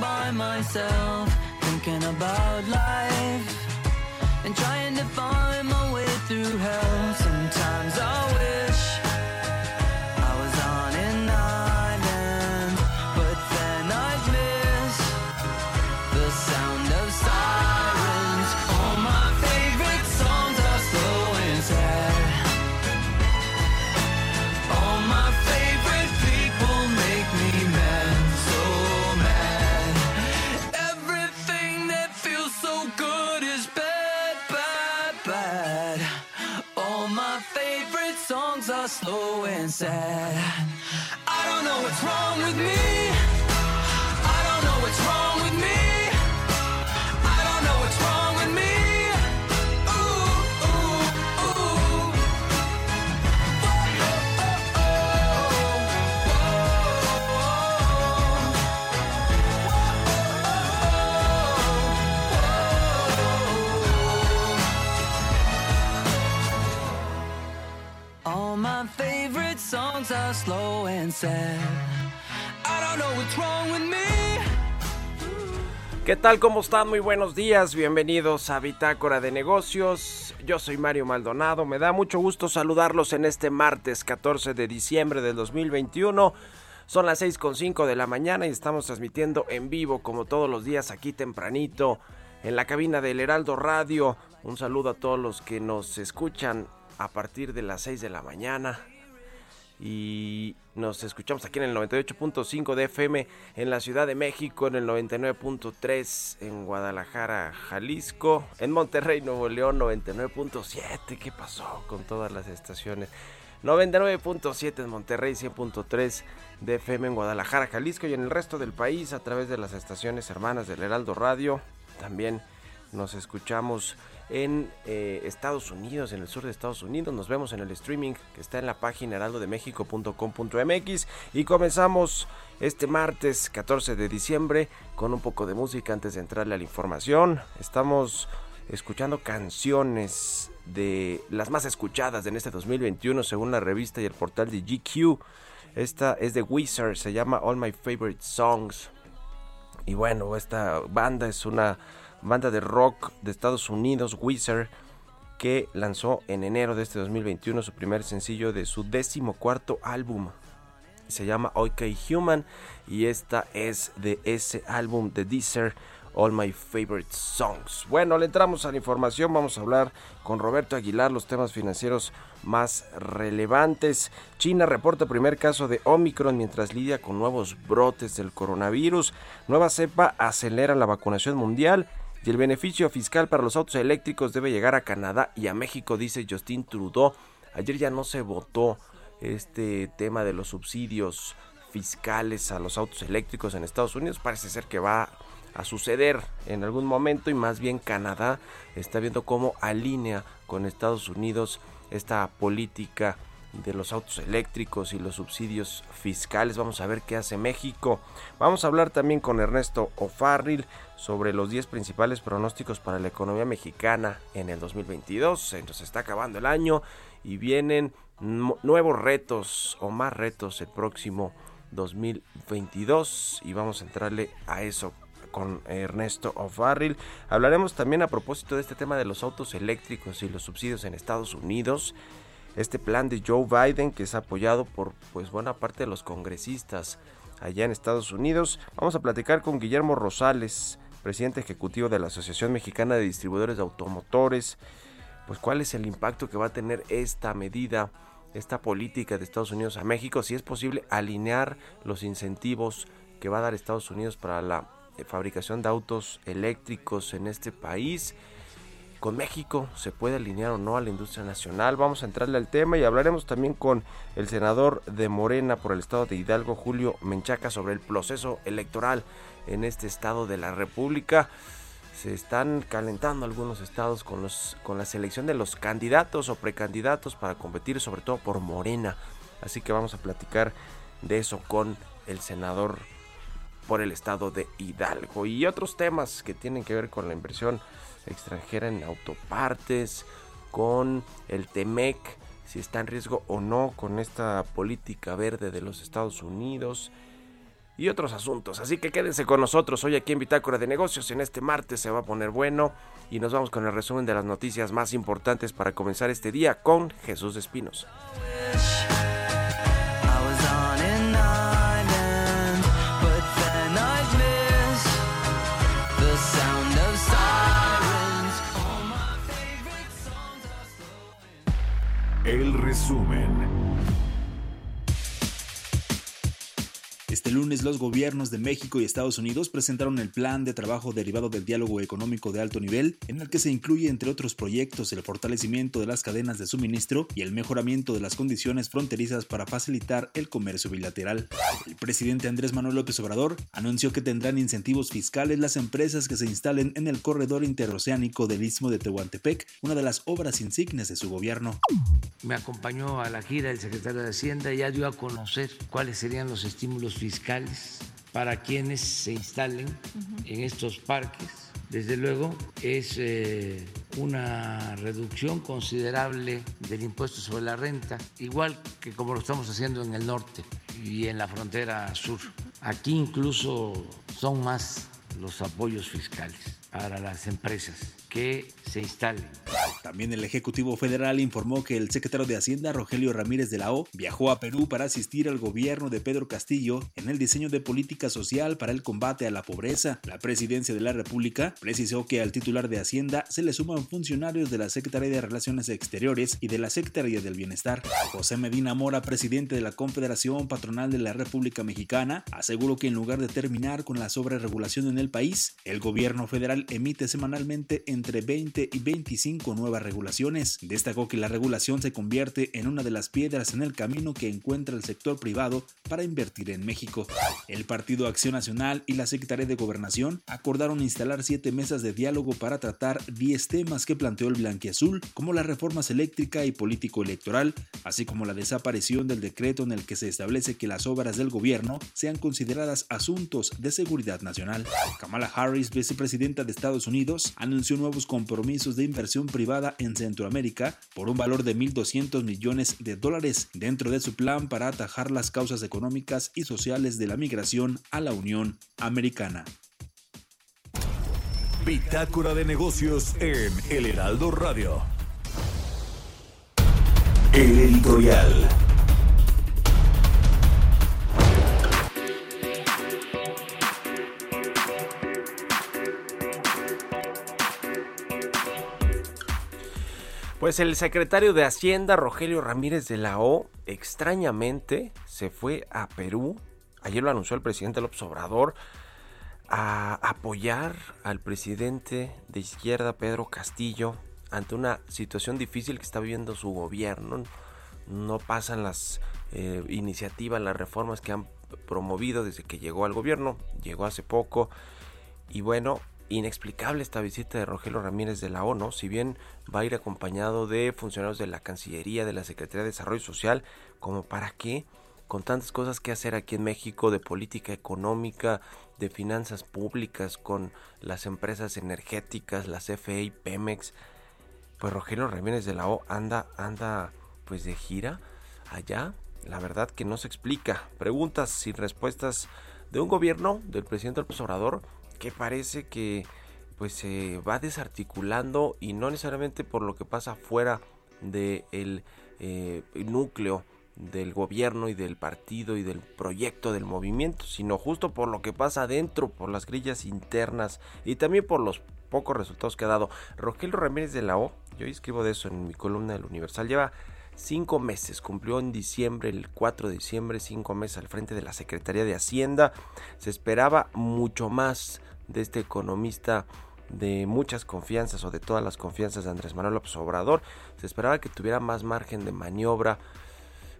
by myself, thinking about life and trying to find my way through hell. Sometimes I wish slow and sad. I don't know what's wrong with me. Slow and sad. I don't know what's wrong with me. ¿Qué tal? ¿Cómo están? Muy buenos días. Bienvenidos a Bitácora de Negocios. Yo soy Mario Maldonado. Me da mucho gusto saludarlos en este martes 14 de diciembre del 2021. Son las 6.5 de la mañana y estamos transmitiendo en vivo como todos los días aquí tempranito en la cabina del Heraldo Radio. Un saludo a todos los que nos escuchan a partir de las 6 de la mañana y nos escuchamos aquí en el 98.5 de FM en la Ciudad de México, en el 99.3 en Guadalajara, Jalisco, en Monterrey, Nuevo León 99.7. ¿Qué pasó con todas las estaciones? 99.7 en Monterrey, 100.3 de FM en Guadalajara, Jalisco y en el resto del país a través de las estaciones hermanas del Heraldo Radio. También nos escuchamos en eh, Estados Unidos, en el sur de Estados Unidos. Nos vemos en el streaming que está en la página heraldodemexico.com.mx y comenzamos este martes 14 de diciembre con un poco de música antes de entrarle a la información. Estamos escuchando canciones de las más escuchadas en este 2021 según la revista y el portal de GQ. Esta es de Wizard, se llama All My Favorite Songs. Y bueno, esta banda es una banda de rock de Estados Unidos, Wizard, que lanzó en enero de este 2021 su primer sencillo de su décimo cuarto álbum. Se llama OK Human y esta es de ese álbum de Deezer, All My Favorite Songs. Bueno, le entramos a la información, vamos a hablar con Roberto Aguilar los temas financieros más relevantes. China reporta primer caso de Omicron mientras lidia con nuevos brotes del coronavirus. Nueva cepa acelera la vacunación mundial y el beneficio fiscal para los autos eléctricos debe llegar a Canadá y a México, dice Justin Trudeau. Ayer ya no se votó este tema de los subsidios fiscales a los autos eléctricos en Estados Unidos. Parece ser que va a suceder en algún momento y más bien Canadá está viendo cómo alinea con Estados Unidos esta política de los autos eléctricos y los subsidios fiscales. Vamos a ver qué hace México. Vamos a hablar también con Ernesto O'Farrill sobre los 10 principales pronósticos para la economía mexicana en el 2022. Se nos está acabando el año y vienen nuevos retos o más retos el próximo 2022 y vamos a entrarle a eso con Ernesto O'Farrill. Hablaremos también a propósito de este tema de los autos eléctricos y los subsidios en Estados Unidos. Este plan de Joe Biden que es apoyado por pues buena parte de los congresistas allá en Estados Unidos. Vamos a platicar con Guillermo Rosales, presidente ejecutivo de la Asociación Mexicana de Distribuidores de Automotores. Pues cuál es el impacto que va a tener esta medida esta política de Estados Unidos a México, si es posible alinear los incentivos que va a dar Estados Unidos para la eh, fabricación de autos eléctricos en este país. Con México se puede alinear o no a la industria nacional. Vamos a entrarle al tema y hablaremos también con el senador de Morena por el estado de Hidalgo, Julio Menchaca, sobre el proceso electoral en este estado de la República se están calentando algunos estados con, los, con la selección de los candidatos o precandidatos para competir sobre todo por Morena. Así que vamos a platicar de eso con el senador por el estado de Hidalgo y otros temas que tienen que ver con la inversión extranjera en autopartes, con el TEMEC, si está en riesgo o no con esta política verde de los Estados Unidos y otros asuntos. Así que quédense con nosotros hoy aquí en Bitácora de Negocios. En este martes se va a poner bueno y nos vamos con el resumen de las noticias más importantes para comenzar este día con Jesús Espinos. Resumen. Este lunes los gobiernos de México y Estados Unidos presentaron el plan de trabajo derivado del diálogo económico de alto nivel, en el que se incluye entre otros proyectos el fortalecimiento de las cadenas de suministro y el mejoramiento de las condiciones fronterizas para facilitar el comercio bilateral. El presidente Andrés Manuel López Obrador anunció que tendrán incentivos fiscales las empresas que se instalen en el corredor interoceánico del Istmo de Tehuantepec, una de las obras insignes de su gobierno. Me acompañó a la gira el secretario de Hacienda y ya dio a conocer cuáles serían los estímulos fiscales para quienes se instalen en estos parques. Desde luego es eh, una reducción considerable del impuesto sobre la renta, igual que como lo estamos haciendo en el norte y en la frontera sur. Aquí incluso son más los apoyos fiscales para las empresas que se instalen. También el Ejecutivo Federal informó que el secretario de Hacienda, Rogelio Ramírez de la O, viajó a Perú para asistir al gobierno de Pedro Castillo en el diseño de política social para el combate a la pobreza. La presidencia de la República precisó que al titular de Hacienda se le suman funcionarios de la Secretaría de Relaciones Exteriores y de la Secretaría del Bienestar. José Medina Mora, presidente de la Confederación Patronal de la República Mexicana, aseguró que en lugar de terminar con la sobreregulación en el país, el gobierno federal emite semanalmente entre 20 y 25 nuevas regulaciones. Destacó que la regulación se convierte en una de las piedras en el camino que encuentra el sector privado para invertir en México. El Partido Acción Nacional y la Secretaría de Gobernación acordaron instalar siete mesas de diálogo para tratar 10 temas que planteó el Blanquiazul, como las reformas eléctrica y político-electoral, así como la desaparición del decreto en el que se establece que las obras del gobierno sean consideradas asuntos de seguridad nacional. Kamala Harris, vicepresidenta de Estados Unidos, anunció nuevos compromisos de inversión privada en Centroamérica por un valor de 1.200 millones de dólares dentro de su plan para atajar las causas económicas y sociales de la migración a la Unión Americana. Bitácora de negocios en El Heraldo Radio. El editorial. Pues el secretario de Hacienda, Rogelio Ramírez de la O, extrañamente se fue a Perú. Ayer lo anunció el presidente López Obrador a apoyar al presidente de izquierda, Pedro Castillo, ante una situación difícil que está viviendo su gobierno. No pasan las eh, iniciativas, las reformas que han promovido desde que llegó al gobierno. Llegó hace poco. Y bueno, inexplicable esta visita de Rogelio Ramírez de la ONU, si bien va a ir acompañado de funcionarios de la Cancillería, de la Secretaría de Desarrollo Social, como para qué, con tantas cosas que hacer aquí en México de política económica, de finanzas públicas, con las empresas energéticas, la CFE y Pemex, pues Rogelio Ramírez de la O anda, anda pues de gira allá, la verdad que no se explica, preguntas sin respuestas de un gobierno del presidente López Obrador que parece que pues se va desarticulando y no necesariamente por lo que pasa fuera del eh, núcleo del gobierno y del partido y del proyecto del movimiento, sino justo por lo que pasa adentro, por las grillas internas y también por los pocos resultados que ha dado. Rogelio Ramírez de la O, yo escribo de eso en mi columna del Universal, lleva cinco meses, cumplió en diciembre, el 4 de diciembre, cinco meses al frente de la Secretaría de Hacienda. Se esperaba mucho más de este economista de muchas confianzas o de todas las confianzas de Andrés Manuel López Obrador. Se esperaba que tuviera más margen de maniobra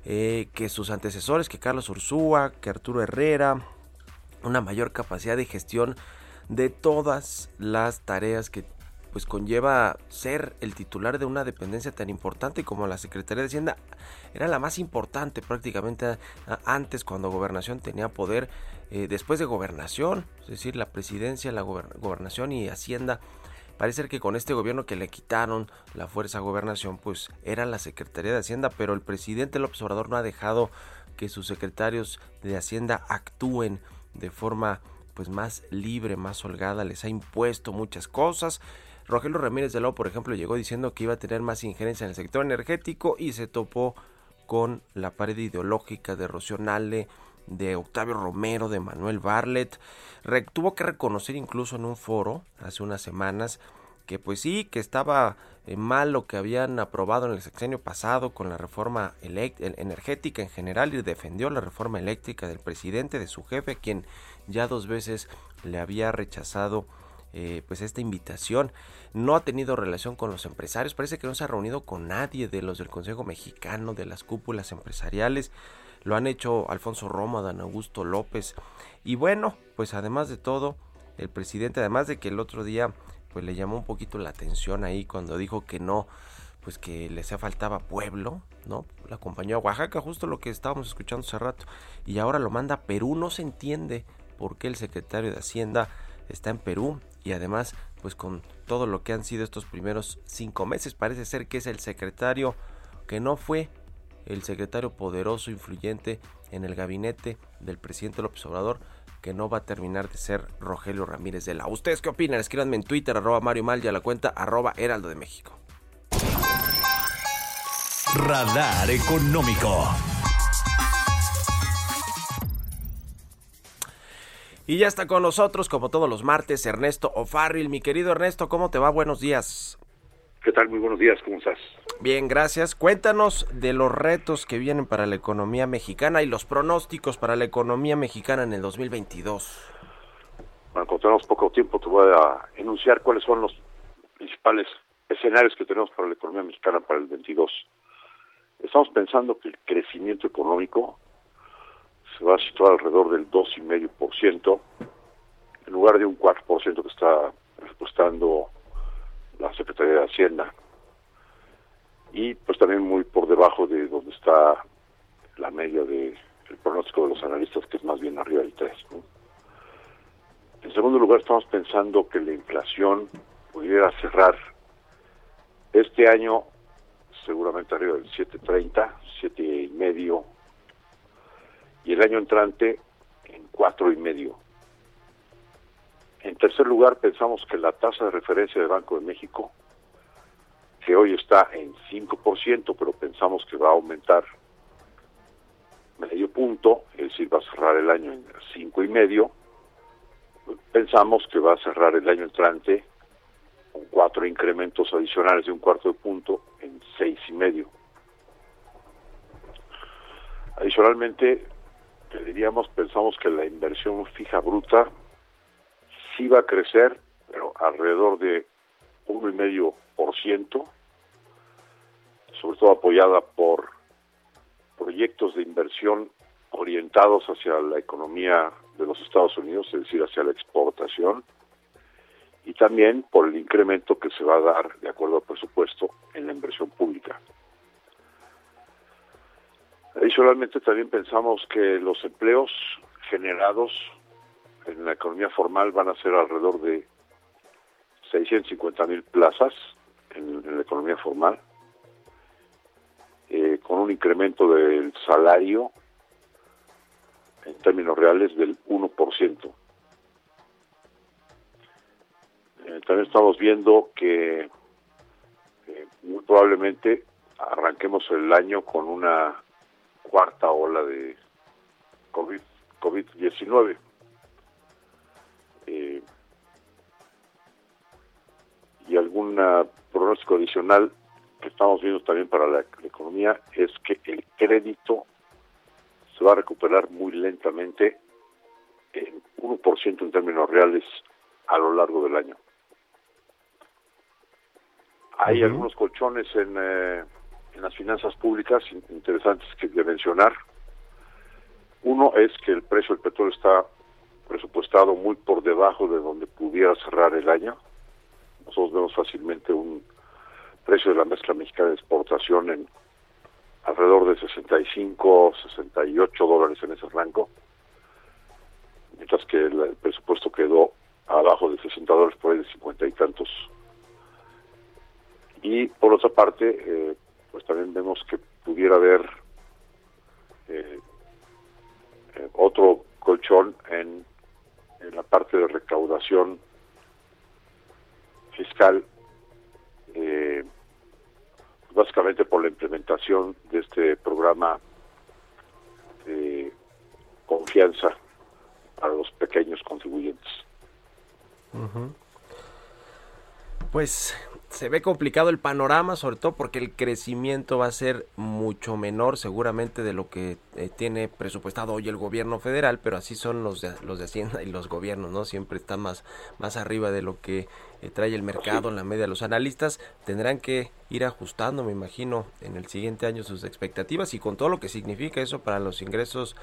eh, que sus antecesores, que Carlos Ursúa, que Arturo Herrera, una mayor capacidad de gestión de todas las tareas que pues conlleva ser el titular de una dependencia tan importante como la Secretaría de Hacienda. Era la más importante prácticamente antes cuando gobernación tenía poder, eh, después de gobernación, es decir, la presidencia, la gobernación y Hacienda. Parece que con este gobierno que le quitaron la fuerza a gobernación, pues era la Secretaría de Hacienda, pero el presidente López Obrador no ha dejado que sus secretarios de Hacienda actúen de forma pues más libre, más holgada, les ha impuesto muchas cosas. Rogelio Ramírez de Lau, por ejemplo, llegó diciendo que iba a tener más injerencia en el sector energético y se topó con la pared ideológica de Rocío Nale, de Octavio Romero, de Manuel Barlet. tuvo que reconocer incluso en un foro hace unas semanas que pues sí, que estaba eh, mal lo que habían aprobado en el sexenio pasado con la reforma energética en general y defendió la reforma eléctrica del presidente, de su jefe, quien ya dos veces le había rechazado eh, pues esta invitación. No ha tenido relación con los empresarios, parece que no se ha reunido con nadie de los del Consejo Mexicano, de las cúpulas empresariales. Lo han hecho Alfonso Roma, Dan Augusto López. Y bueno, pues además de todo, el presidente, además de que el otro día pues le llamó un poquito la atención ahí cuando dijo que no, pues que le hacía faltaba pueblo, ¿no? La acompañó a Oaxaca, justo lo que estábamos escuchando hace rato, y ahora lo manda a Perú, no se entiende por qué el secretario de Hacienda está en Perú y además pues con todo lo que han sido estos primeros cinco meses parece ser que es el secretario que no fue el secretario poderoso influyente en el gabinete del presidente López Obrador que no va a terminar de ser Rogelio Ramírez de la. ¿Ustedes qué opinan? Escríbanme en Twitter, arroba Mario Mal y a la cuenta arroba Heraldo de México. Radar Económico. Y ya está con nosotros, como todos los martes, Ernesto O'Farrill. Mi querido Ernesto, ¿cómo te va? Buenos días. ¿Qué tal? Muy buenos días, ¿cómo estás? Bien, gracias. Cuéntanos de los retos que vienen para la economía mexicana y los pronósticos para la economía mexicana en el 2022. Bueno, como tenemos poco tiempo, te voy a enunciar cuáles son los principales escenarios que tenemos para la economía mexicana para el 22. Estamos pensando que el crecimiento económico se va a situar alrededor del 2,5%, en lugar de un 4% que está presupuestando la Secretaría de Hacienda. Y pues también muy por debajo de donde está la media de el pronóstico de los analistas, que es más bien arriba del 3. En segundo lugar, estamos pensando que la inflación pudiera cerrar este año seguramente arriba del 7.30, 7.5 y el año entrante en cuatro y medio. En tercer lugar, pensamos que la tasa de referencia del Banco de México, que hoy está en 5%, pero pensamos que va a aumentar medio punto, es decir, va a cerrar el año en cinco y medio, pensamos que va a cerrar el año entrante con cuatro incrementos adicionales de un cuarto de punto en seis y medio. Adicionalmente, diríamos, pensamos que la inversión fija bruta sí va a crecer, pero alrededor de uno y medio por ciento, sobre todo apoyada por proyectos de inversión orientados hacia la economía de los Estados Unidos, es decir, hacia la exportación, y también por el incremento que se va a dar de acuerdo al presupuesto en la inversión pública. Adicionalmente también pensamos que los empleos generados en la economía formal van a ser alrededor de 650 mil plazas en, la economía formal, eh, con un incremento del salario en términos reales del 1%. Eh, también estamos viendo que eh, muy probablemente arranquemos el año con una cuarta ola de COVID, COVID-19. Eh, y algún pronóstico adicional que estamos viendo también para la, la economía es que el crédito se va a recuperar muy lentamente en 1% en términos reales a lo largo del año. Hay algunos colchones en, eh, en las finanzas públicas in- interesantes que de mencionar. Uno es que el precio del petróleo está presupuestado muy por debajo de donde pudiera cerrar el año. Nosotros vemos fácilmente un precio de la mezcla mexicana de exportación en alrededor de 65, 68 dólares en ese rango, mientras que el, el presupuesto quedó abajo de 60 dólares, por ahí de 50 y tantos. Y por otra parte, eh, pues también vemos que pudiera haber eh, eh, otro colchón en, la parte de recaudación fiscal, eh, básicamente por la implementación de este programa de confianza para los pequeños contribuyentes. Pues se ve complicado el panorama, sobre todo porque el crecimiento va a ser mucho menor seguramente de lo que eh, tiene presupuestado hoy el gobierno federal, pero así son los de, los de Hacienda y los gobiernos, ¿no? Siempre están más, más arriba de lo que eh, trae el mercado en la media. Los analistas tendrán que ir ajustando, me imagino, en el siguiente año sus expectativas y con todo lo que significa eso para los ingresos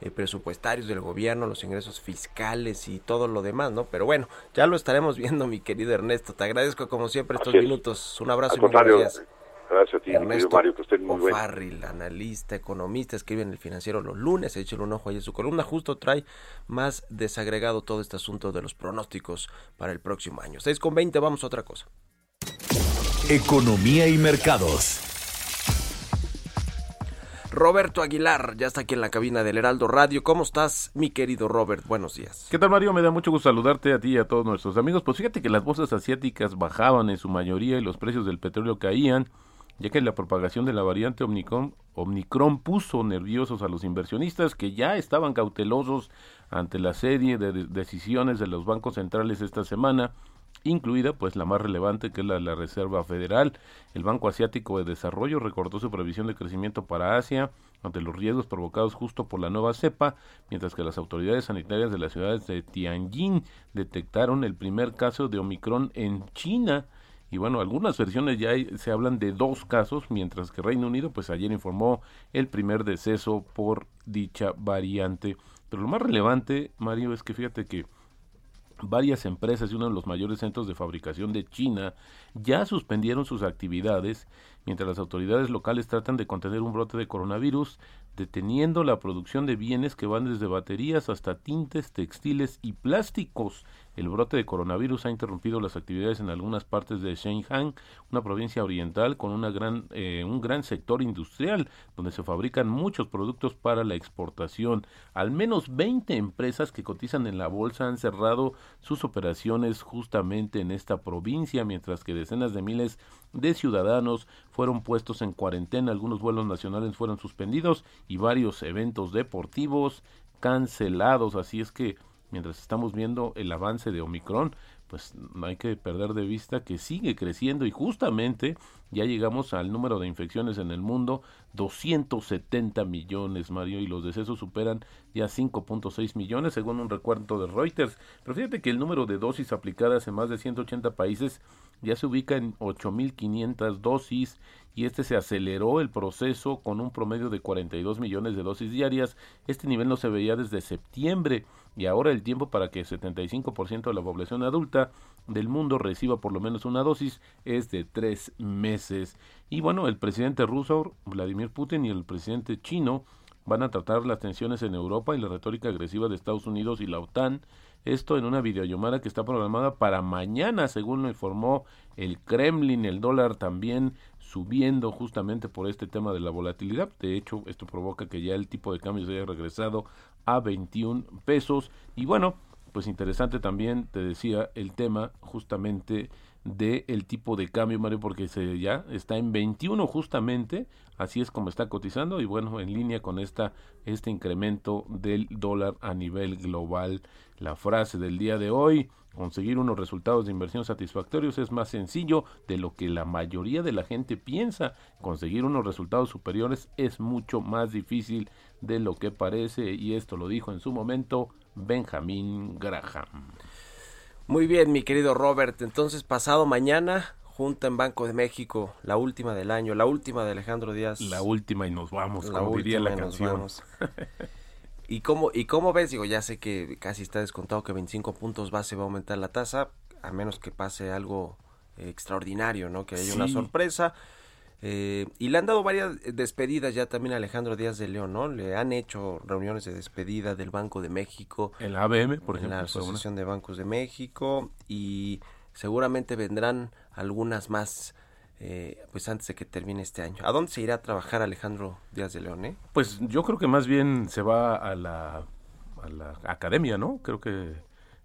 eh, presupuestarios del gobierno, los ingresos fiscales y todo lo demás, ¿no? Pero bueno, ya lo estaremos viendo, mi querido Ernesto. Te agradezco como siempre estos es. minutos. Un abrazo Al y buenos días. gracias a ti, Ernesto Mario, que estén muy bien. O'Farrill, analista, economista, escribe en el financiero los lunes, échale un ojo ahí en su columna, justo trae más desagregado todo este asunto de los pronósticos para el próximo año. 6 con 20, vamos a otra cosa. Economía y mercados. Roberto Aguilar, ya está aquí en la cabina del Heraldo Radio. ¿Cómo estás, mi querido Robert? Buenos días. ¿Qué tal Mario? Me da mucho gusto saludarte a ti y a todos nuestros amigos. Pues fíjate que las bolsas asiáticas bajaban en su mayoría y los precios del petróleo caían, ya que la propagación de la variante Omicron, puso nerviosos a los inversionistas que ya estaban cautelosos ante la serie de- decisiones de los bancos centrales esta semana incluida pues la más relevante que es la de la Reserva Federal. El Banco Asiático de Desarrollo recortó su previsión de crecimiento para Asia ante los riesgos provocados justo por la nueva cepa, mientras que las autoridades sanitarias de las ciudades de Tianjin detectaron el primer caso de Omicron en China. Y bueno, algunas versiones ya se hablan de dos casos, mientras que Reino Unido pues ayer informó el primer deceso por dicha variante. Pero lo más relevante, Mario, es que fíjate que varias empresas y uno de los mayores centros de fabricación de China ya suspendieron sus actividades mientras las autoridades locales tratan de contener un brote de coronavirus, deteniendo la producción de bienes que van desde baterías hasta tintes, textiles y plásticos. El brote de coronavirus ha interrumpido las actividades en algunas partes de Shenyang, una provincia oriental con eh, un gran sector industrial donde se fabrican muchos productos para la exportación. Al menos 20 empresas que cotizan en la bolsa han cerrado sus operaciones justamente en esta provincia, mientras que decenas de miles de ciudadanos fueron puestos en cuarentena, algunos vuelos nacionales fueron suspendidos y varios eventos deportivos cancelados, así es que mientras estamos viendo el avance de Omicron, pues no hay que perder de vista que sigue creciendo y justamente ya llegamos al número de infecciones en el mundo, 270 millones, Mario, y los decesos superan ya 5.6 millones, según un recuento de Reuters. Pero fíjate que el número de dosis aplicadas en más de 180 países ya se ubica en 8.500 dosis y este se aceleró el proceso con un promedio de 42 millones de dosis diarias. Este nivel no se veía desde septiembre y ahora el tiempo para que 75% de la población adulta del mundo reciba por lo menos una dosis es de tres meses. Y bueno, el presidente ruso, Vladimir Putin, y el presidente chino van a tratar las tensiones en Europa y la retórica agresiva de Estados Unidos y la OTAN. Esto en una videollamada que está programada para mañana, según lo informó el Kremlin. El dólar también subiendo justamente por este tema de la volatilidad. De hecho, esto provoca que ya el tipo de cambio se haya regresado a 21 pesos. Y bueno, pues interesante también, te decía, el tema justamente de el tipo de cambio, Mario, porque se ya está en 21 justamente, así es como está cotizando y bueno, en línea con esta este incremento del dólar a nivel global. La frase del día de hoy, conseguir unos resultados de inversión satisfactorios es más sencillo de lo que la mayoría de la gente piensa. Conseguir unos resultados superiores es mucho más difícil de lo que parece y esto lo dijo en su momento Benjamin Graham. Muy bien, mi querido Robert. Entonces, pasado mañana, junta en Banco de México, la última del año, la última de Alejandro Díaz. La última y nos vamos, La como diría la y nos canción. ¿Y cómo, ¿Y cómo ves? Digo, ya sé que casi está descontado que 25 puntos base va a aumentar la tasa, a menos que pase algo eh, extraordinario, ¿no? Que haya una sorpresa. Eh, y le han dado varias despedidas ya también a Alejandro Díaz de León, ¿no? Le han hecho reuniones de despedida del Banco de México, En la ABM, por en ejemplo, la. Asociación de Bancos de México y seguramente vendrán algunas más eh, pues antes de que termine este año. ¿A dónde se irá a trabajar Alejandro Díaz de León? Eh? Pues yo creo que más bien se va a la, a la academia, ¿no? Creo que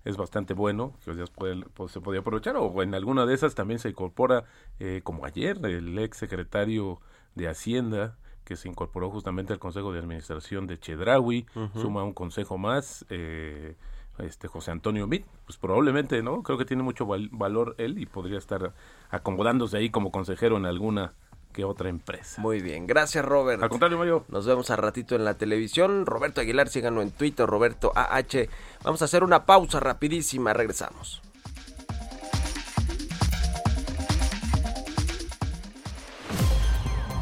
es bastante bueno, que ya puede- pues, se podía aprovechar, o en alguna de esas también se incorpora, eh, como ayer, el ex secretario de Hacienda, que se incorporó justamente al Consejo de Administración de Chedraui, suma un consejo más, eh, este José Antonio Mit, pues probablemente, ¿no? Creo que tiene mucho val- valor él y podría estar acomodándose ahí como consejero en alguna que otra empresa. Muy bien, gracias Robert. Al contrario, Mario. Nos vemos a ratito en la televisión. Roberto Aguilar, síganlo en Twitter, Roberto AH. Vamos a hacer una pausa rapidísima, regresamos.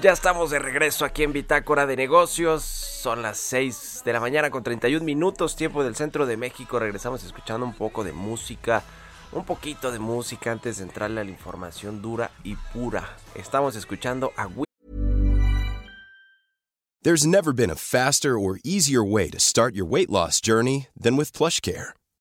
Ya estamos de regreso aquí en Bitácora de Negocios. Son las 6 de la mañana con 31 minutos, tiempo del centro de México. Regresamos escuchando un poco de música, un poquito de música antes de entrarle a la información dura y pura. Estamos escuchando a There's never been a faster or easier way to start your weight loss journey than with PlushCare.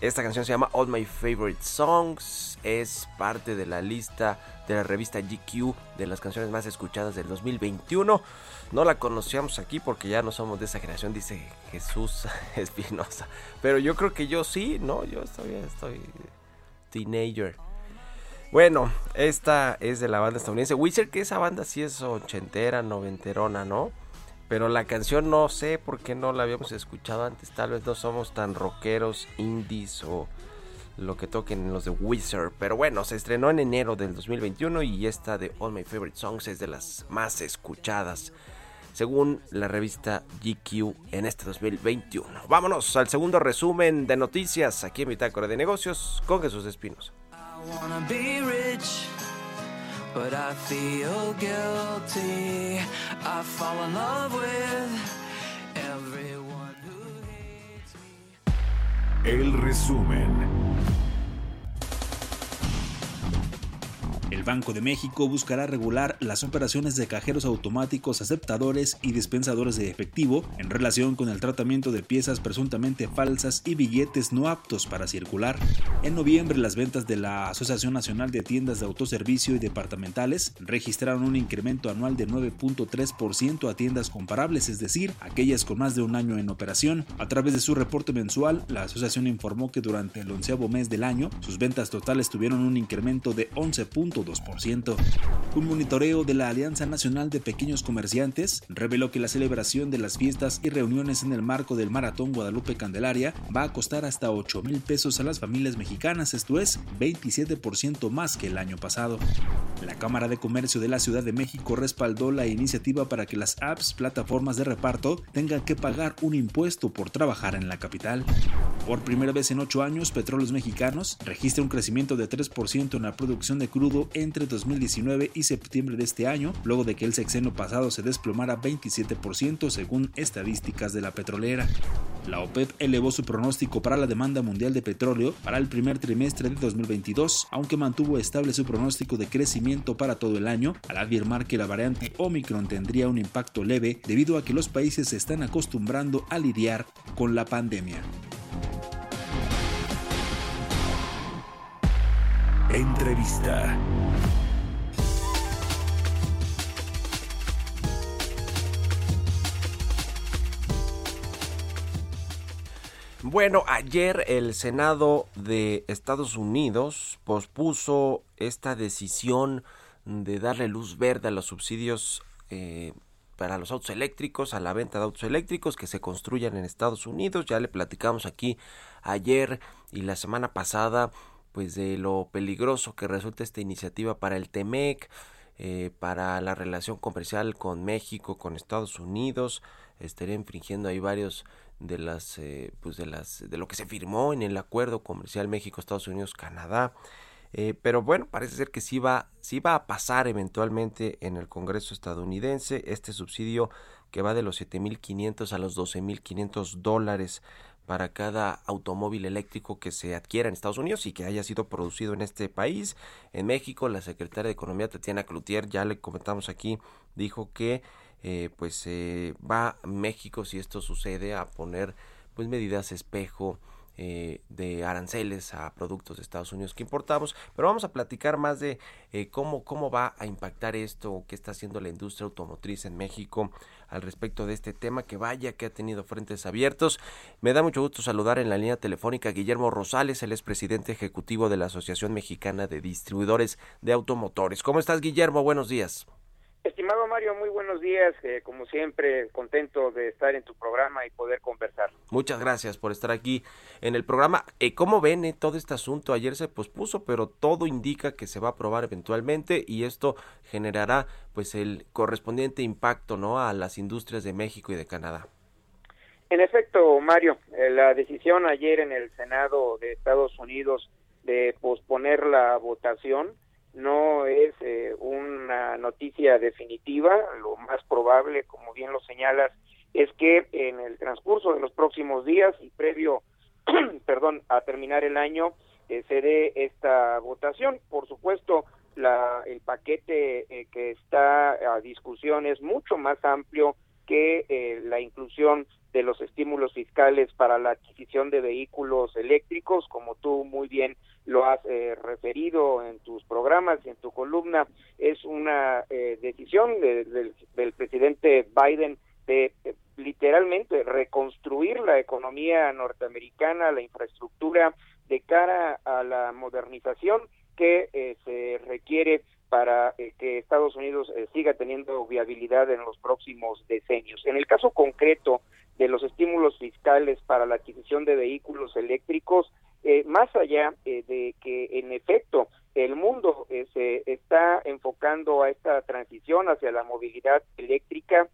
Esta canción se llama All My Favorite Songs. Es parte de la lista de la revista GQ de las canciones más escuchadas del 2021. No la conocíamos aquí porque ya no somos de esa generación, dice Jesús Espinosa. Pero yo creo que yo sí, ¿no? Yo estoy, estoy teenager. Bueno, esta es de la banda estadounidense Wizard, que esa banda sí es ochentera, noventerona, ¿no? Pero la canción no sé por qué no la habíamos escuchado antes. Tal vez no somos tan rockeros, indies o lo que toquen los de Wizard. Pero bueno, se estrenó en enero del 2021 y esta de All My Favorite Songs es de las más escuchadas. Según la revista GQ en este 2021. Vámonos al segundo resumen de noticias aquí en Bitácora de Negocios con Jesús Espinos. I wanna be rich, but I feel guilty. I fall in love with everyone who hates me. El resumen. El Banco de México buscará regular las operaciones de cajeros automáticos aceptadores y dispensadores de efectivo en relación con el tratamiento de piezas presuntamente falsas y billetes no aptos para circular. En noviembre, las ventas de la Asociación Nacional de Tiendas de Autoservicio y Departamentales registraron un incremento anual de 9.3% a tiendas comparables, es decir, aquellas con más de un año en operación. A través de su reporte mensual, la asociación informó que durante el onceavo mes del año, sus ventas totales tuvieron un incremento de 11.2%. Un monitoreo de la Alianza Nacional de Pequeños Comerciantes reveló que la celebración de las fiestas y reuniones en el marco del Maratón Guadalupe Candelaria va a costar hasta 8 mil pesos a las familias mexicanas, esto es 27% más que el año pasado. La Cámara de Comercio de la Ciudad de México respaldó la iniciativa para que las apps, plataformas de reparto, tengan que pagar un impuesto por trabajar en la capital. Por primera vez en 8 años, Petróleos Mexicanos registra un crecimiento de 3% en la producción de crudo entre 2019 y septiembre de este año, luego de que el sexenio pasado se desplomara 27% según estadísticas de la petrolera. La OPEP elevó su pronóstico para la demanda mundial de petróleo para el primer trimestre de 2022, aunque mantuvo estable su pronóstico de crecimiento para todo el año, al afirmar que la variante Omicron tendría un impacto leve debido a que los países se están acostumbrando a lidiar con la pandemia. Entrevista. Bueno, ayer el Senado de Estados Unidos pospuso esta decisión de darle luz verde a los subsidios eh, para los autos eléctricos, a la venta de autos eléctricos que se construyan en Estados Unidos. Ya le platicamos aquí ayer y la semana pasada pues de lo peligroso que resulta esta iniciativa para el TEMEC, eh, para la relación comercial con México, con Estados Unidos, estaría infringiendo ahí varios de las eh, pues de las de lo que se firmó en el acuerdo comercial México Estados Unidos Canadá. Eh, pero bueno parece ser que sí va sí va a pasar eventualmente en el Congreso estadounidense este subsidio que va de los 7.500 a los 12.500 dólares para cada automóvil eléctrico que se adquiera en Estados Unidos y que haya sido producido en este país. En México, la secretaria de Economía, Tatiana Cloutier, ya le comentamos aquí, dijo que eh, pues eh, va México, si esto sucede, a poner pues medidas espejo eh, de aranceles a productos de Estados Unidos que importamos, pero vamos a platicar más de eh, cómo, cómo va a impactar esto, qué está haciendo la industria automotriz en México al respecto de este tema, que vaya que ha tenido frentes abiertos. Me da mucho gusto saludar en la línea telefónica a Guillermo Rosales, él es presidente ejecutivo de la Asociación Mexicana de Distribuidores de Automotores. ¿Cómo estás, Guillermo? Buenos días. Estimado Mario, muy buenos días. Eh, como siempre, contento de estar en tu programa y poder conversar. Muchas gracias por estar aquí en el programa. Eh, ¿Cómo ven eh, todo este asunto? Ayer se pospuso, pero todo indica que se va a aprobar eventualmente y esto generará pues el correspondiente impacto no a las industrias de México y de Canadá. En efecto, Mario, eh, la decisión ayer en el Senado de Estados Unidos de posponer la votación. No es eh, una noticia definitiva. Lo más probable, como bien lo señalas, es que en el transcurso de los próximos días y previo, perdón, a terminar el año, eh, se dé esta votación. Por supuesto, la, el paquete eh, que está a discusión es mucho más amplio que eh, la inclusión de los estímulos fiscales para la adquisición de vehículos eléctricos, como tú muy bien lo has eh, referido en tus programas y en tu columna, es una eh, decisión de- del- del presidente Biden de eh, literalmente reconstruir la economía norteamericana, la infraestructura de cara a la modernización que eh, se requiere para eh, que Estados Unidos eh, siga teniendo viabilidad en los próximos decenios. En el caso concreto de los estímulos fiscales para la adquisición de vehículos eléctricos, eh, más allá eh, de que en efecto el mundo eh, se está enfocando a esta transición hacia la movilidad eléctrica,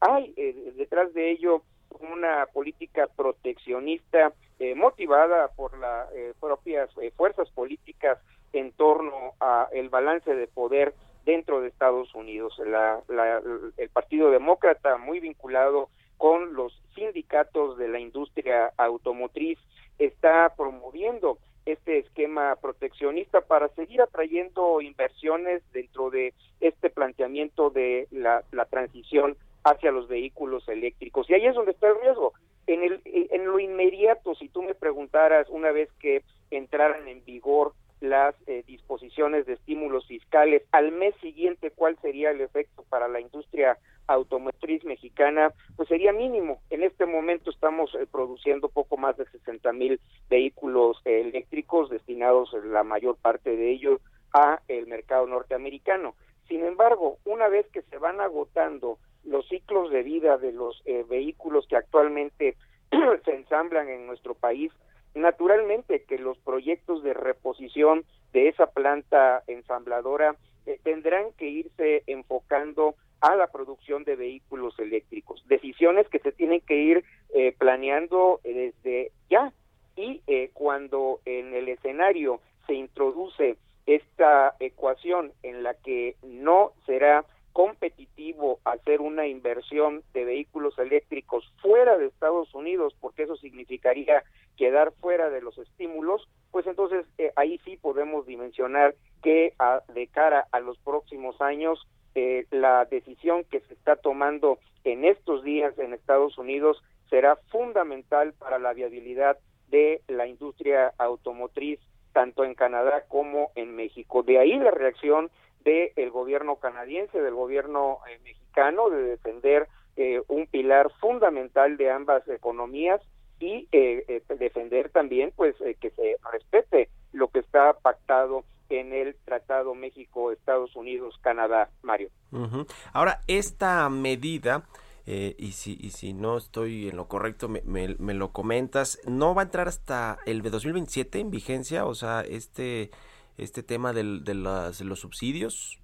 hay detrás de ello una política proteccionista motivada por las propias fuerzas políticas en torno a el balance de poder dentro de Estados Unidos. La- la- el Partido Demócrata, muy vinculado con los sindicatos de la industria automotriz, está promoviendo este esquema proteccionista para seguir atrayendo inversiones dentro de este planteamiento de la, transición hacia los vehículos eléctricos. Y ahí es donde está el riesgo. En, el, en lo inmediato, si tú me preguntaras una vez que entraran en vigor las eh, disposiciones de estímulos fiscales, al mes siguiente cuál sería el efecto para la industria automotriz mexicana, pues sería mínimo. En este momento estamos eh, produciendo poco más de 60 mil vehículos eh, eléctricos destinados la mayor parte de ellos a el mercado norteamericano. Sin embargo, una vez que se van agotando los ciclos de vida de los eh, vehículos que actualmente se ensamblan en nuestro país, naturalmente que los proyectos de reposición de esa planta ensambladora eh, tendrán que irse enfocando a la producción de vehículos eléctricos. Decisiones que se tienen que ir eh, planeando eh, desde ya y eh, cuando en el escenario se introduce esta ecuación en la que no será competitivo hacer una inversión de vehículos eléctricos fuera de Estados Unidos, porque eso significaría quedar fuera de los estímulos, pues entonces eh, ahí sí podemos dimensionar que de cara a los próximos años eh, la decisión que se está tomando en estos días en Estados Unidos será fundamental para la viabilidad de la industria automotriz tanto en Canadá como en México. De ahí la reacción del gobierno canadiense, del gobierno eh, mexicano, de defender eh, un pilar fundamental de ambas economías y eh, eh, defender también pues eh, que se respete lo que está pactado en el Tratado México-Estados Unidos-Canadá, Mario. Ujú. Ahora, esta medida, eh, y, si, y si no estoy en lo correcto, me, me- me lo comentas, ¿no va a entrar hasta el de 2027 en vigencia? O sea, este, este tema del- de, las- de los subsidios.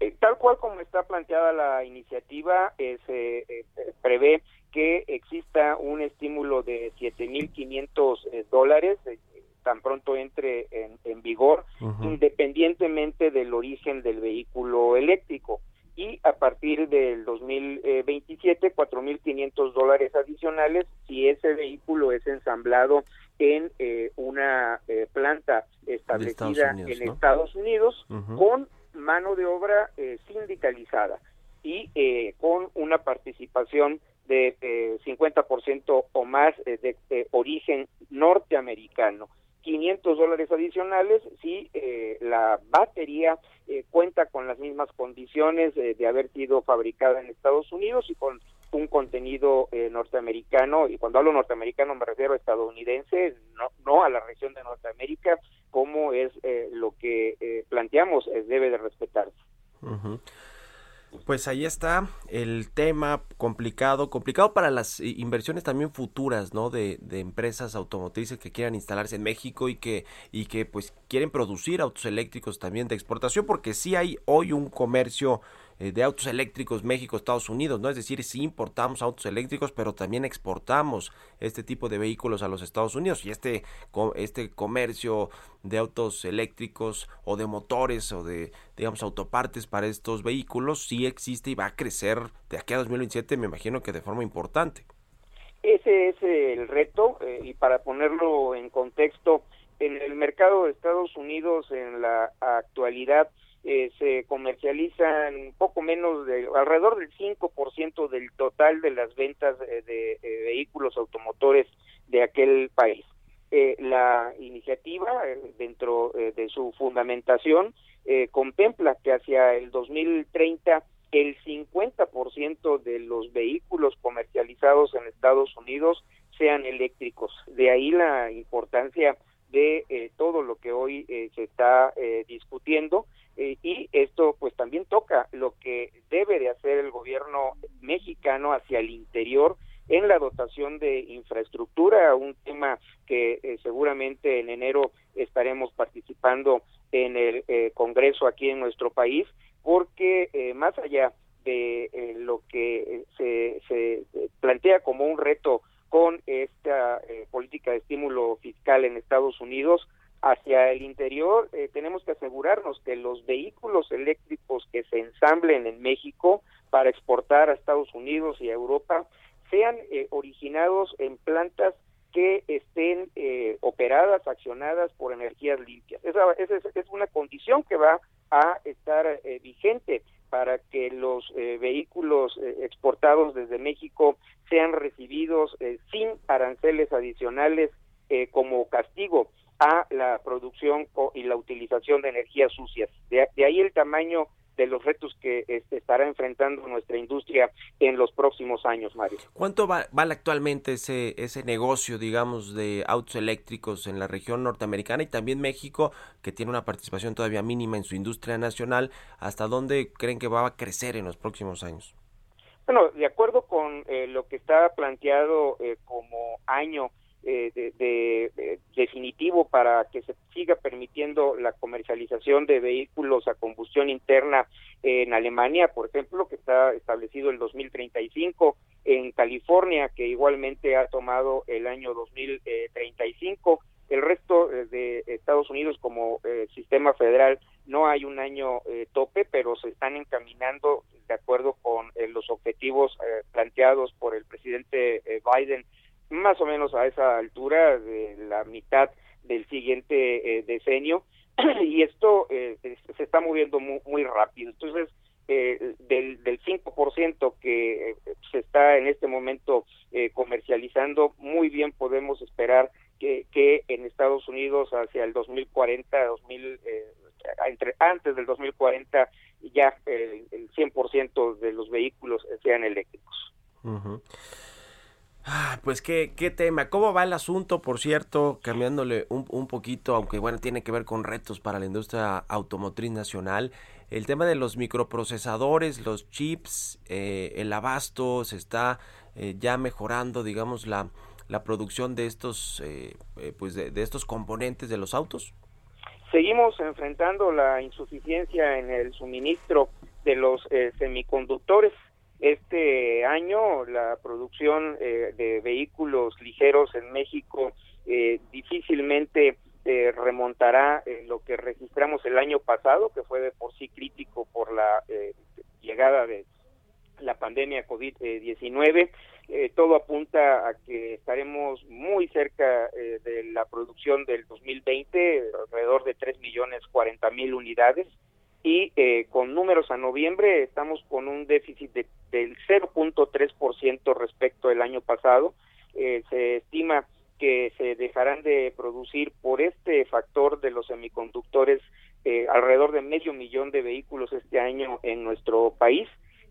Eh, tal cual como está planteada la iniciativa, eh, se eh, prevé que exista un estímulo de 7.500 eh, dólares tan pronto entre en, en vigor, independientemente del origen del vehículo eléctrico. Y a partir del 2027, 4.500 dólares adicionales si ese vehículo es ensamblado en eh, una eh, planta establecida Unidos, en ¿no? Estados Unidos con mano de obra eh, sindicalizada y eh, con una participación de eh, 50% o más eh, de, de origen norteamericano. 500 dólares adicionales si eh, la batería eh, cuenta con las mismas condiciones eh, de haber sido fabricada en Estados Unidos y con un contenido eh, norteamericano, y cuando hablo norteamericano me refiero a estadounidense, no, no a la región de Norteamérica, como es eh, lo que eh, planteamos, debe de respetarse. Ujú. Pues ahí está el tema complicado, complicado para las eh, inversiones también futuras, ¿no? De, de empresas automotrices que quieran instalarse en México y que, y que pues quieren producir autos eléctricos también de exportación, porque sí hay hoy un comercio eh, de autos eléctricos México, Estados Unidos, ¿no? Es decir, sí importamos autos eléctricos, pero también exportamos este tipo de vehículos a los Estados Unidos y este, este comercio de autos eléctricos o de motores o de, digamos, autopartes para estos vehículos sí existe y va a crecer de aquí a 2027, me imagino que de forma importante. Ese es el reto eh, y para ponerlo en contexto, en el mercado de Estados Unidos en la actualidad eh, se comercializan poco menos de alrededor del 5% del total de las ventas eh, de eh, vehículos automotores de aquel país. Eh, la iniciativa, dentro de su fundamentación, contempla que hacia el 2030 el 50% de los vehículos comercializados en Estados Unidos sean eléctricos. De ahí la importancia de todo lo que hoy se está discutiendo eh, y esto pues también toca lo que debe de hacer el gobierno mexicano hacia el interior en la dotación de infraestructura, un tema que eh, seguramente en enero estaremos participando en el eh, Congreso aquí en nuestro país, porque eh, más allá de eh, lo que eh, se, se eh, plantea como un reto con esta eh, política de estímulo fiscal en Estados Unidos, hacia el interior eh, tenemos que asegurarnos que los vehículos eléctricos que en México para exportar a Estados Unidos y a Europa sean eh, originados en plantas que estén eh, operadas, accionadas por energías limpias. Esa, es, una condición que va a estar eh, vigente para que los eh, vehículos eh, exportados desde México sean recibidos eh, sin aranceles adicionales eh, como castigo a la producción y la utilización de energías sucias. De, de ahí el tamaño de los retos que este, estará enfrentando nuestra industria en los próximos años, Mario. ¿Cuánto va- vale actualmente ese, ese negocio, digamos, de autos eléctricos en la región norteamericana y también México, que tiene una participación todavía mínima en su industria nacional? ¿Hasta dónde creen que va a crecer en los próximos años? Bueno, de acuerdo con eh, lo que está planteado eh, como año eh, de, de- de- definitivo para que se siga permitiendo la comercialización de vehículos a combustión interna en Alemania, por ejemplo, que está establecido el 2035, en California, que igualmente ha tomado el año 2035, el resto eh, de Estados Unidos como eh, sistema federal no hay un año eh, tope, pero se están encaminando de acuerdo con eh, los objetivos eh, planteados por el presidente eh, Biden, más o menos a esa altura de la mitad del siguiente eh, decenio, y esto eh, se está moviendo mu- muy, rápido. Entonces, eh, del, del 5% que eh, se está en este momento eh, comercializando, muy bien podemos esperar que, que en Estados Unidos hacia el 2040, 2000, eh, entre, antes del 2040, ya el 100% de los vehículos sean eléctricos. Ah, Pues qué, qué tema, ¿cómo va el asunto, por cierto, cambiándole un, un poquito, aunque bueno, tiene que ver con retos para la industria automotriz nacional, el tema de los microprocesadores, los chips, eh, el abasto, se está eh, ya mejorando, digamos, la, la producción de estos, eh, eh, pues de, de estos componentes de los autos? Seguimos enfrentando la insuficiencia en el suministro de los semiconductores. Este año la producción eh, de vehículos ligeros en México eh, difícilmente eh, remontará eh, lo que registramos el año pasado, que fue de por sí crítico por la eh, llegada de la pandemia COVID-19. Eh, todo apunta a que estaremos muy cerca de la producción del 2020, alrededor de 3 millones 40 mil unidades. Y eh, con números a noviembre estamos con un déficit de, del 0.3% respecto al año pasado. Eh, se estima que se dejarán de producir por este factor de los semiconductores eh, alrededor de medio millón de vehículos este año en nuestro país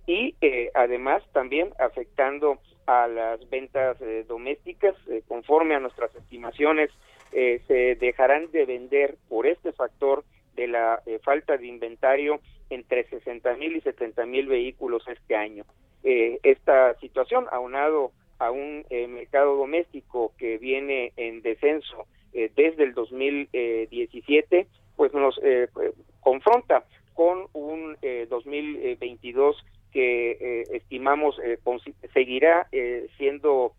y eh, además también afectando a las ventas domésticas conforme a nuestras estimaciones se dejarán de vender por este factor de la falta de inventario entre 60 mil y 70 mil vehículos este año. Eh, esta situación, aunado a un eh, mercado doméstico que viene en descenso eh, desde el 2017, pues nos eh, confronta con un 2022 que estimamos seguirá siendo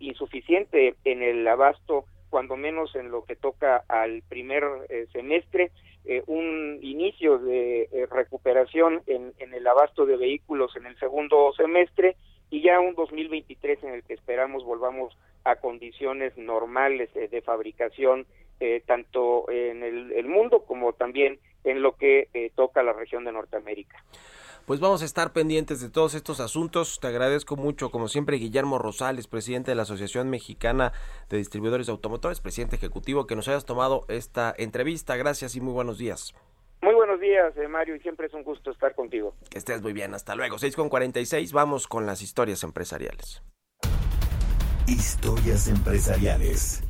insuficiente en el abasto cuando menos en lo que toca al primer semestre, un inicio de recuperación en, en, el abasto de vehículos en el segundo semestre y ya un 2023 en el que esperamos volvamos a condiciones normales de fabricación eh, tanto en el, el, mundo como también en lo que eh, toca la región de Norteamérica. Pues vamos a estar pendientes de todos estos asuntos. Te agradezco mucho, como siempre, Guillermo Rosales, presidente de la Asociación Mexicana de Distribuidores Automotores, presidente ejecutivo, que nos hayas tomado esta entrevista. Gracias y muy buenos días. Muy buenos días, eh, Mario, y siempre es un gusto estar contigo. Que estés muy bien, hasta luego. 6 con 46, vamos con las historias empresariales. Historias empresariales.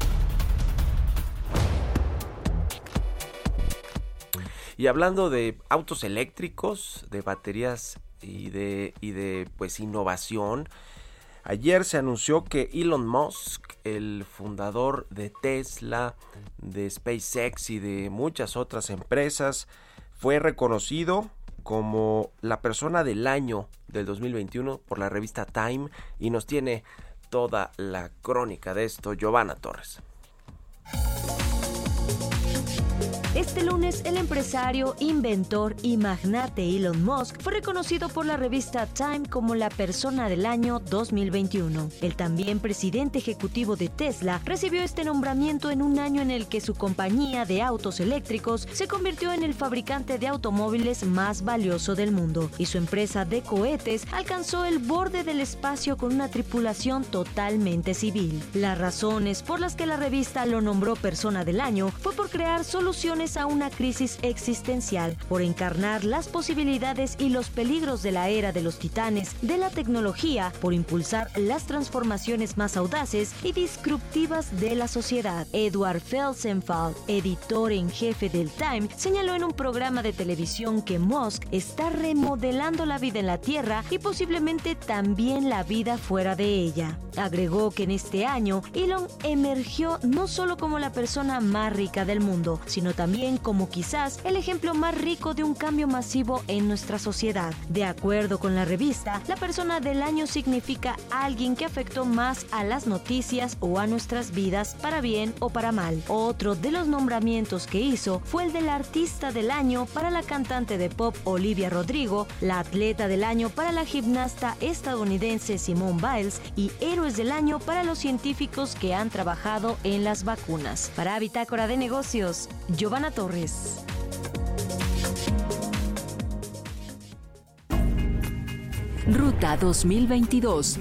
Y hablando de autos eléctricos, de baterías y de, y de pues innovación, ayer se anunció que Elon Musk, el fundador de Tesla, de SpaceX y de muchas otras empresas, fue reconocido como la persona del año del 2021 por la revista Time y nos tiene toda la crónica de esto Giovanna Torres. Este lunes, el empresario, inventor y magnate Elon Musk fue reconocido por la revista Time como la persona del año 2021. El también presidente ejecutivo de Tesla recibió este nombramiento en un año en el que su compañía de autos eléctricos se convirtió en el fabricante de automóviles más valioso del mundo y su empresa de cohetes alcanzó el borde del espacio con una tripulación totalmente civil. Las razones por las que la revista lo nombró persona del año fue por crear soluciones a una crisis existencial, por encarnar las posibilidades y los peligros de la era de los titanes de la tecnología, por impulsar las transformaciones más audaces y disruptivas de la sociedad. Edward Felsenfeld, editor en jefe del Time, señaló en un programa de televisión que Musk está remodelando la vida en la Tierra y posiblemente también la vida fuera de ella. Agregó que en este año Elon emergió no solo como la persona más rica del mundo, sino también como quizás el ejemplo más rico de un cambio masivo en nuestra sociedad. De acuerdo con la revista, la persona del año significa alguien que afectó más a las noticias o a nuestras vidas para bien o para mal. Otro de los nombramientos que hizo fue el del artista del año para la cantante de pop Olivia Rodrigo, la atleta del año para la gimnasta estadounidense Simone Biles y héroes del año para los científicos que han trabajado en las vacunas. Para Bitácora de Negocios, Giovanna Torres. Ruta 2022.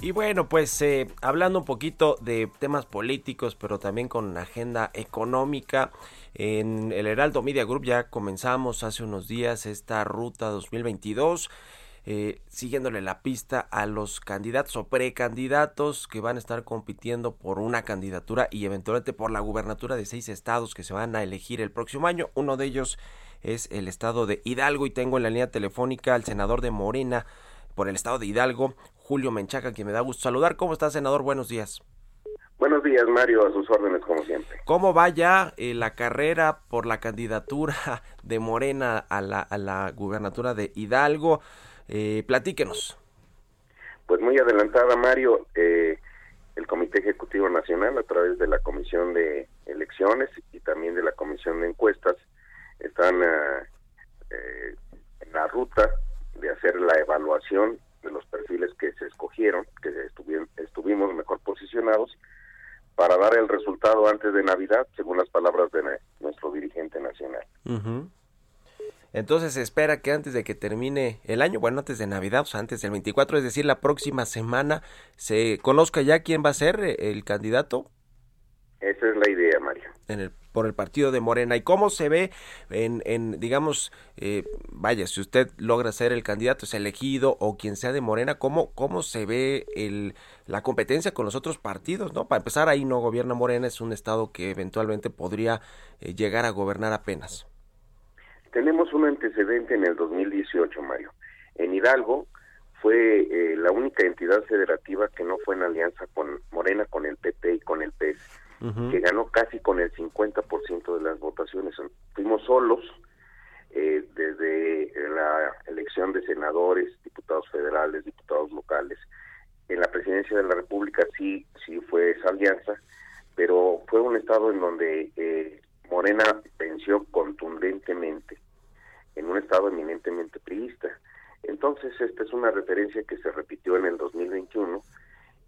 Y bueno, pues eh, hablando un poquito de temas políticos, pero también con agenda económica, en el Heraldo Media Group ya comenzamos hace unos días esta ruta 2022 eh, siguiéndole la pista a los candidatos o precandidatos que van a estar compitiendo por una candidatura y eventualmente por la gubernatura de seis estados que se van a elegir el próximo año. Uno de ellos es el estado de Hidalgo y tengo en la línea telefónica al senador de Morena por el estado de Hidalgo, Julio Menchaca, quien me da gusto saludar. ¿Cómo está, senador? Buenos días. Buenos días, Mario, a sus órdenes, como siempre. ¿Cómo va ya eh, la carrera por la candidatura de Morena a la, a la gubernatura de Hidalgo? Eh, platíquenos. Pues muy adelantada, Mario. Eh, el Comité Ejecutivo Nacional, a través de la Comisión de Elecciones y también de la Comisión de Encuestas, están ah, eh, en la ruta de hacer la evaluación de los perfiles que se escogieron, que estuvimos mejor posicionados, para dar el resultado antes de Navidad, según las palabras de nuestro dirigente nacional. Entonces se espera que antes de que termine el año, bueno, antes de Navidad, o sea, antes del 24, es decir, la próxima semana, se conozca ya quién va a ser eh, el candidato. Esa es la idea, Mario. En el, por el partido de Morena. ¿Y cómo se ve en, en digamos, eh, vaya, si usted logra ser el candidato, es elegido o quien sea de Morena, ¿cómo, cómo se ve el, la competencia con los otros partidos? no Para empezar, ahí no gobierna Morena, es un estado que eventualmente podría eh, llegar a gobernar apenas. Tenemos un antecedente en el 2018, Mario. En Hidalgo fue eh, la única entidad federativa que no fue en alianza con Morena, con el PP y con el PES. que ganó casi con el 50% de las votaciones. Fuimos solos eh, desde la elección de senadores, diputados federales, diputados locales. En la presidencia de la República sí, sí fue esa alianza, pero fue un estado en donde eh, Morena venció contundentemente, en un estado eminentemente priista. Entonces, esta es una referencia que se repitió en el 2021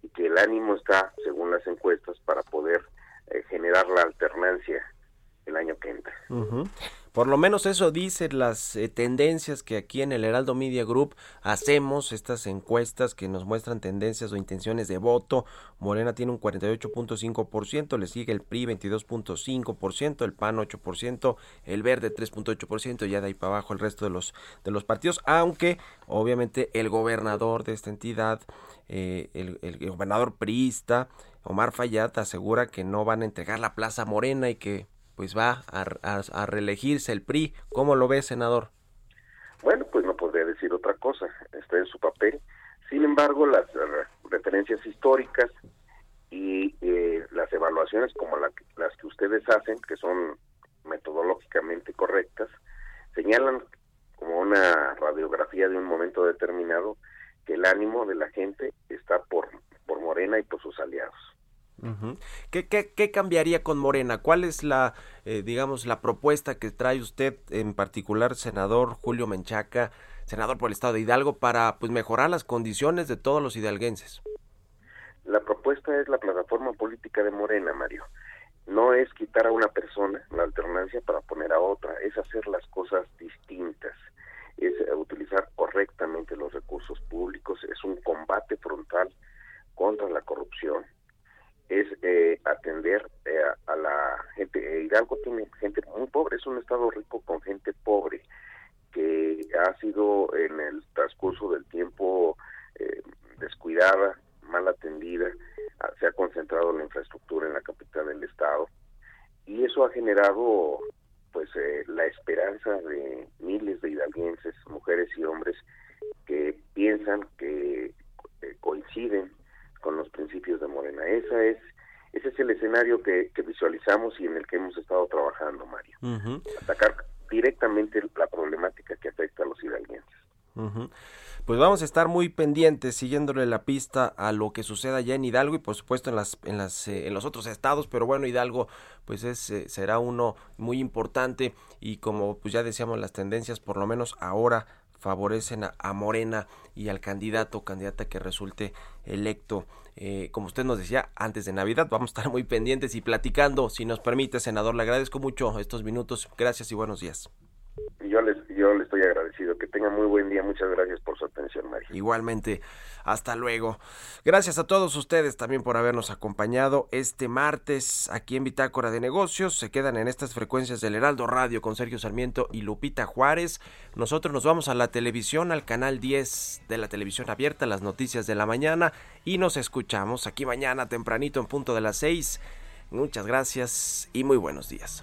y que el ánimo está, según las encuestas, para poder eh, generar la alternancia el año que entra. Por lo menos eso dicen las eh, tendencias que aquí en el Heraldo Media Group hacemos, estas encuestas que nos muestran tendencias o intenciones de voto. Morena tiene un 48.5%, le sigue el PRI 22.5%, el PAN 8%, el Verde 3.8%, ya de ahí para abajo el resto de los, de los partidos, aunque obviamente el gobernador de esta entidad, eh, el, gobernador priista, Omar Fayad, asegura que no van a entregar la plaza Morena y que pues va a, a- reelegirse el PRI. ¿Cómo lo ve, senador? Bueno, pues no podría decir otra cosa, está en su papel. Sin embargo, las referencias históricas y eh, las evaluaciones como la las que ustedes hacen, que son metodológicamente correctas, señalan como una radiografía de un momento determinado que el ánimo de la gente está por, por Morena y por sus aliados. Ujú. ¿Qué, qué, qué cambiaría con Morena? ¿Cuál es la, eh, digamos, la propuesta que trae usted, en particular, senador Julio Menchaca, senador por el Estado de Hidalgo, para pues mejorar las condiciones de todos los hidalguenses? La propuesta es la plataforma política de Morena, Mario. No es quitar a una persona la alternancia para poner a otra, es hacer las cosas distintas, es eh, utilizar correctamente los recursos públicos, es un combate frontal contra la corrupción, es eh, atender eh, a, la gente. Eh, Hidalgo tiene gente muy pobre, es un estado rico con gente pobre que ha sido en el transcurso del tiempo eh, descuidada, mal atendida, ah, se ha concentrado la infraestructura en la capital del estado y eso ha generado pues eh, la esperanza de miles de hidalguenses, mujeres y hombres que piensan que coinciden con los principios de Morena. Esa es ese es el escenario que, que visualizamos y en el que hemos estado trabajando, Mario. Atacar directamente la problemática que afecta a los hidalguenses. Pues vamos a estar muy pendientes, siguiéndole la pista a lo que suceda allá en Hidalgo y por supuesto en las, en las, eh, en los otros estados, pero bueno, Hidalgo pues es, eh, será uno muy importante y como pues ya decíamos las tendencias, por lo menos ahora favorecen a, Morena y al candidato candidata que resulte electo. Eh, como usted nos decía, antes de Navidad vamos a estar muy pendientes y platicando, si nos permite, senador. Le agradezco mucho estos minutos. Gracias y buenos días. Yo yo les estoy agradecido. Que tengan muy buen día. Muchas gracias por su atención, Mario. Igualmente, hasta luego. Gracias a todos ustedes también por habernos acompañado este martes aquí en Bitácora de Negocios. Se quedan en estas frecuencias del Heraldo Radio con Sergio Sarmiento y Lupita Juárez. Nosotros nos vamos a la televisión, al canal 10 de la televisión abierta, las noticias de la mañana y nos escuchamos aquí mañana tempranito en punto de las 6. Muchas gracias y muy buenos días.